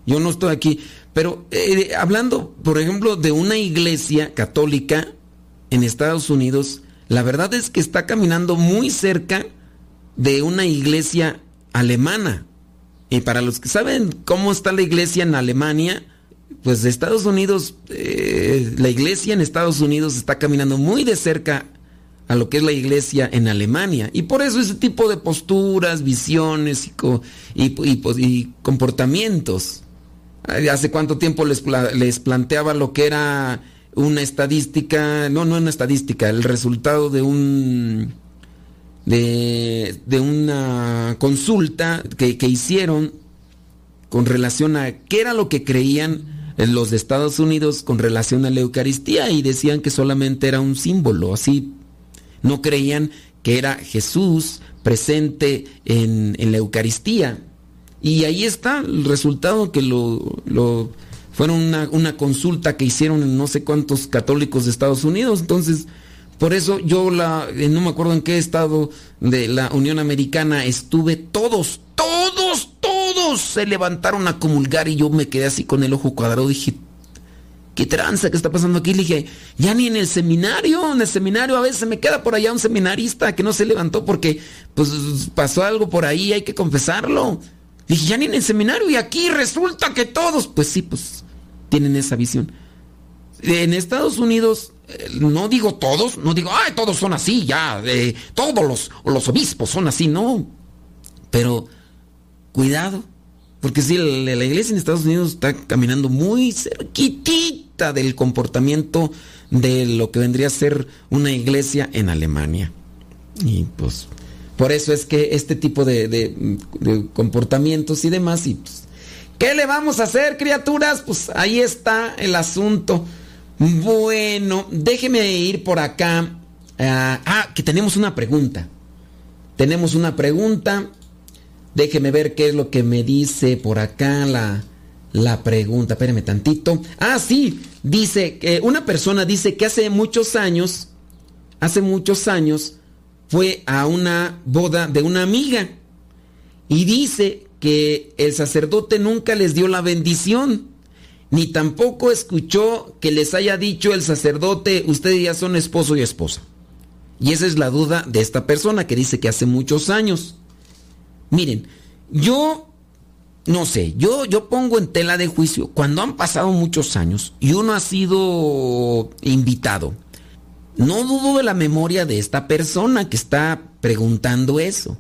A: yo no estoy aquí. Pero eh, hablando, por ejemplo, de una iglesia católica en Estados Unidos, la verdad es que está caminando muy cerca de una iglesia alemana. Y para los que saben cómo está la iglesia en Alemania, pues de Estados Unidos, eh, la iglesia en Estados Unidos está caminando muy de cerca a lo que es la iglesia en Alemania. Y por eso ese tipo de posturas, visiones y, y comportamientos. ¿Hace cuánto tiempo les, les planteaba lo que era una estadística? No, no una estadística, el resultado de un... De, de una consulta que, que hicieron con relación a qué era lo que creían en los de Estados Unidos con relación a la Eucaristía y decían que solamente era un símbolo, así no creían que era Jesús presente en, en la Eucaristía. Y ahí está el resultado que lo, lo fueron una, una consulta que hicieron en no sé cuántos católicos de Estados Unidos. Entonces, por eso yo la, eh, no me acuerdo en qué estado de la Unión Americana estuve, todos, todos, todos se levantaron a comulgar y yo me quedé así con el ojo cuadrado. Dije, ¿qué tranza que está pasando aquí? Le dije, ya ni en el seminario, en el seminario a veces me queda por allá un seminarista que no se levantó porque pues pasó algo por ahí, hay que confesarlo. Dije, ya ni en el seminario y aquí resulta que todos, pues sí, pues tienen esa visión. En Estados Unidos, eh, no digo todos, no digo, ay, todos son así, ya, eh, todos los, los obispos son así, no. Pero cuidado, porque si la, iglesia en Estados Unidos está caminando muy cerquitita del comportamiento de lo que vendría a ser una iglesia en Alemania. Y pues por eso es que este tipo de- de comportamientos y demás, y pues, ¿qué le vamos a hacer, criaturas? Pues ahí está el asunto. Bueno, déjeme ir por acá. Ah, ah, que tenemos una pregunta. Tenemos una pregunta. Déjeme ver qué es lo que me dice por acá la, la pregunta. Espéreme tantito. Ah, sí. Dice que una persona dice que hace muchos años, hace muchos años, fue a una boda de una amiga. Y dice que el sacerdote nunca les dio la bendición. Ni tampoco escuchó que les haya dicho el sacerdote, ustedes ya son esposo y esposa. Y esa es la duda de esta persona que dice que hace muchos años. Miren, yo no sé, yo, yo pongo en tela de juicio, cuando han pasado muchos años y uno ha sido invitado, no dudo de la memoria de esta persona que está preguntando eso.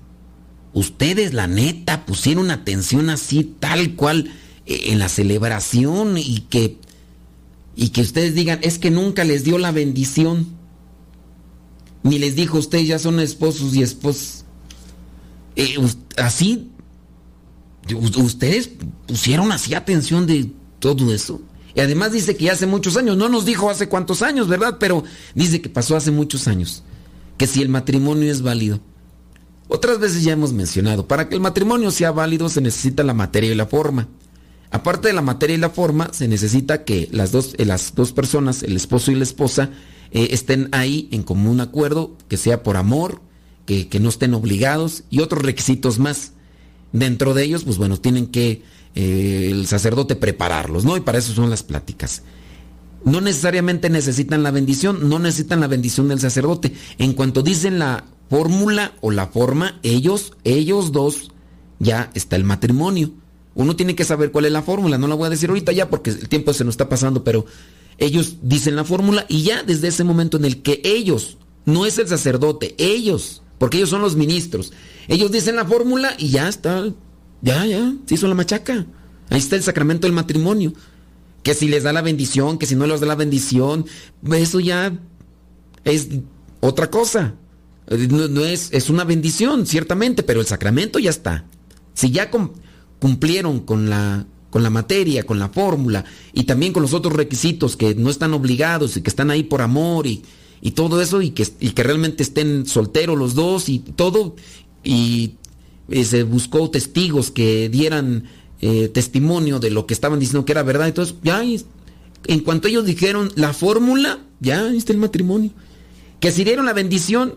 A: Ustedes, la neta, pusieron atención así, tal cual, eh, en la celebración y que, y que ustedes digan, es que nunca les dio la bendición. Ni les dijo, ustedes ya son esposos y esposas. Eh, así, ustedes pusieron así atención de todo eso. Y además dice que ya hace muchos años, no nos dijo hace cuántos años, ¿verdad? Pero dice que pasó hace muchos años. Que si el matrimonio es válido. Otras veces ya hemos mencionado, para que el matrimonio sea válido se necesita la materia y la forma. Aparte de la materia y la forma, se necesita que las dos, eh, las dos personas, el esposo y la esposa, eh, estén ahí en común acuerdo, que sea por amor, que, que no estén obligados y otros requisitos más. Dentro de ellos, pues bueno, tienen que eh, el sacerdote prepararlos, ¿no? Y para eso son las pláticas. No necesariamente necesitan la bendición, no necesitan la bendición del sacerdote. En cuanto dicen la fórmula o la forma, ellos, ellos dos, ya está el matrimonio. Uno tiene que saber cuál es la fórmula, no la voy a decir ahorita ya porque el tiempo se nos está pasando, pero ellos dicen la fórmula y ya desde ese momento en el que ellos, no es el sacerdote, ellos, porque ellos son los ministros, ellos dicen la fórmula y ya está, ya, ya, se hizo la machaca. Ahí está el sacramento del matrimonio. Que si les da la bendición, que si no les da la bendición, eso ya es otra cosa. Eh, No, es, es una bendición, ciertamente, pero el sacramento ya está. Si ya cum- cumplieron con la, con la materia, con la fórmula y también con los otros requisitos que no están obligados y que están ahí por amor y, y todo eso y que, y que realmente estén solteros los dos y todo y, se buscó testigos que dieran eh, testimonio de lo que estaban diciendo que era verdad. Entonces, ya, en cuanto ellos dijeron la fórmula, ya está el matrimonio. Que si dieron la bendición,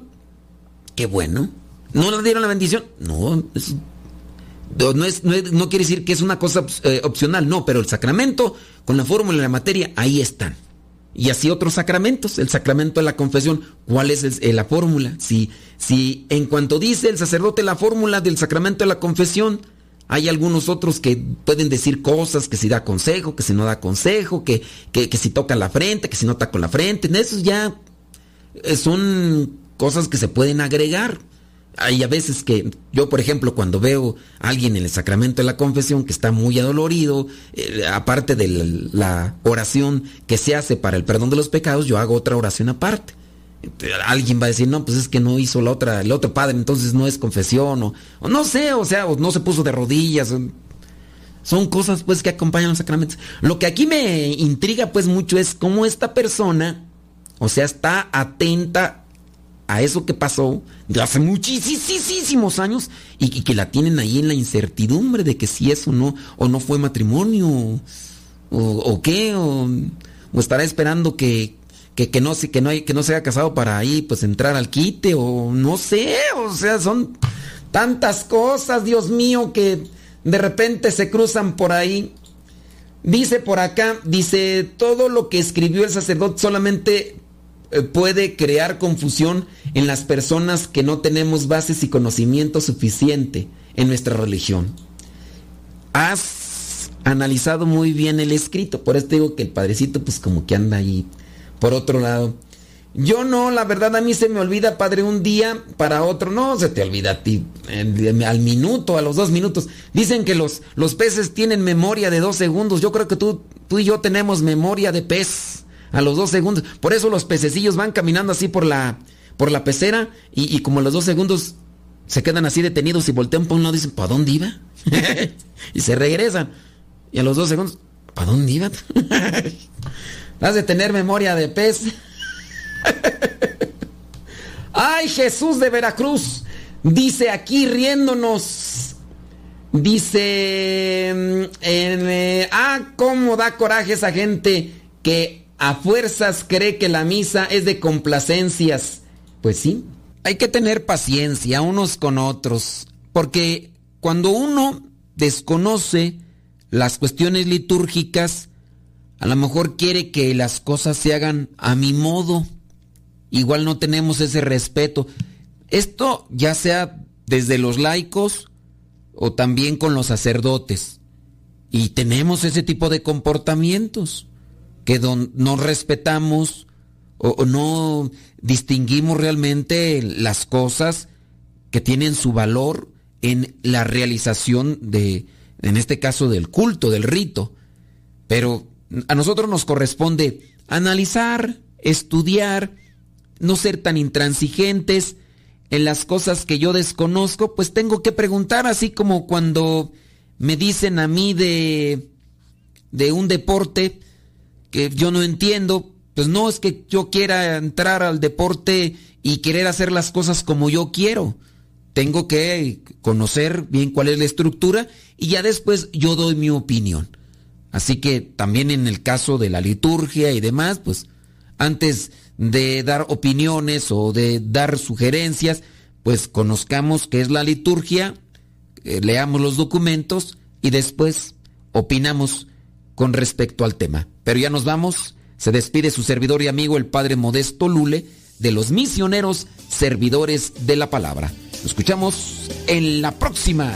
A: qué bueno. ¿No le dieron la bendición? No, no, es, no, quiere decir que es una cosa eh, opcional, no, pero el sacramento con la fórmula y la materia, ahí están. Y así otros sacramentos, el sacramento de la confesión, ¿cuál es eh, la fórmula? Si, si en cuanto dice el sacerdote la fórmula del sacramento de la confesión, hay algunos otros que pueden decir cosas, que si da consejo, que si no da consejo, que, que, que si toca la frente, que si no toca la frente, esos ya son cosas que se pueden agregar. Hay a veces que yo, por ejemplo, cuando veo a alguien en el sacramento de la confesión que está muy adolorido, eh, aparte de la, oración que se hace para el perdón de los pecados, yo hago otra oración aparte. Alguien va a decir, no, pues es que no hizo la otra, el otro padre, entonces no es confesión, o, no sé, o sea, o no se puso de rodillas. son cosas pues que acompañan los sacramentos. Lo que aquí me intriga pues mucho es cómo esta persona, o sea, está atenta a eso que pasó de hace muchísimos años y, que la tienen ahí en la incertidumbre de que si eso no o no fue matrimonio o, qué o, estará esperando que, que, no que no que no se haya casado para ahí pues entrar al quite o no sé o sea son tantas cosas Dios mío que de repente se cruzan por ahí. Dice por acá, dice, todo lo que escribió el sacerdote solamente puede crear confusión en las personas que no tenemos bases y conocimiento suficiente en nuestra religión. Has analizado muy bien el escrito, por eso digo que el padrecito pues como que anda ahí por otro lado. Yo no, la verdad a mí se me olvida, padre, un día para otro. No, se te olvida a ti eh, al minuto, a los dos minutos. Dicen que los, los peces tienen memoria de dos segundos. Yo creo que tú tú y yo tenemos memoria de pez. A los dos segundos. Por eso los pececillos van caminando así por la, por la pecera y, y como a los dos segundos se quedan así detenidos y voltean por un lado y dicen, ¿para dónde iba? y se regresan. Y a los dos segundos, ¿para dónde iba? Has de tener memoria de pez. ¡Ay, Jesús de Veracruz! Dice aquí riéndonos. Dice, mm, eh, ah, cómo da coraje esa gente que a fuerzas cree que la misa es de complacencias. Pues sí, hay que tener paciencia unos con otros, porque cuando uno desconoce las cuestiones litúrgicas, a lo mejor quiere que las cosas se hagan a mi modo. Igual no tenemos ese respeto. Esto ya sea desde los laicos o también con los sacerdotes. Y tenemos ese tipo de comportamientos que no respetamos o, o no distinguimos realmente las cosas que tienen su valor en la realización de, en este caso, del culto, del rito. Pero a nosotros nos corresponde analizar, estudiar, no ser tan intransigentes en las cosas que yo desconozco, pues tengo que preguntar, así como cuando me dicen a mí de, de un deporte que yo no entiendo, pues no es que yo quiera entrar al deporte y querer hacer las cosas como yo quiero. Tengo que conocer bien cuál es la estructura y ya después yo doy mi opinión. Así que también en el caso de la liturgia y demás, pues antes de dar opiniones o de dar sugerencias, pues conozcamos qué es la liturgia, eh, leamos los documentos y después opinamos con respecto al tema. Pero ya nos vamos, se despide su servidor y amigo el Padre Modesto Lule de los misioneros servidores de la palabra. Nos escuchamos en la próxima.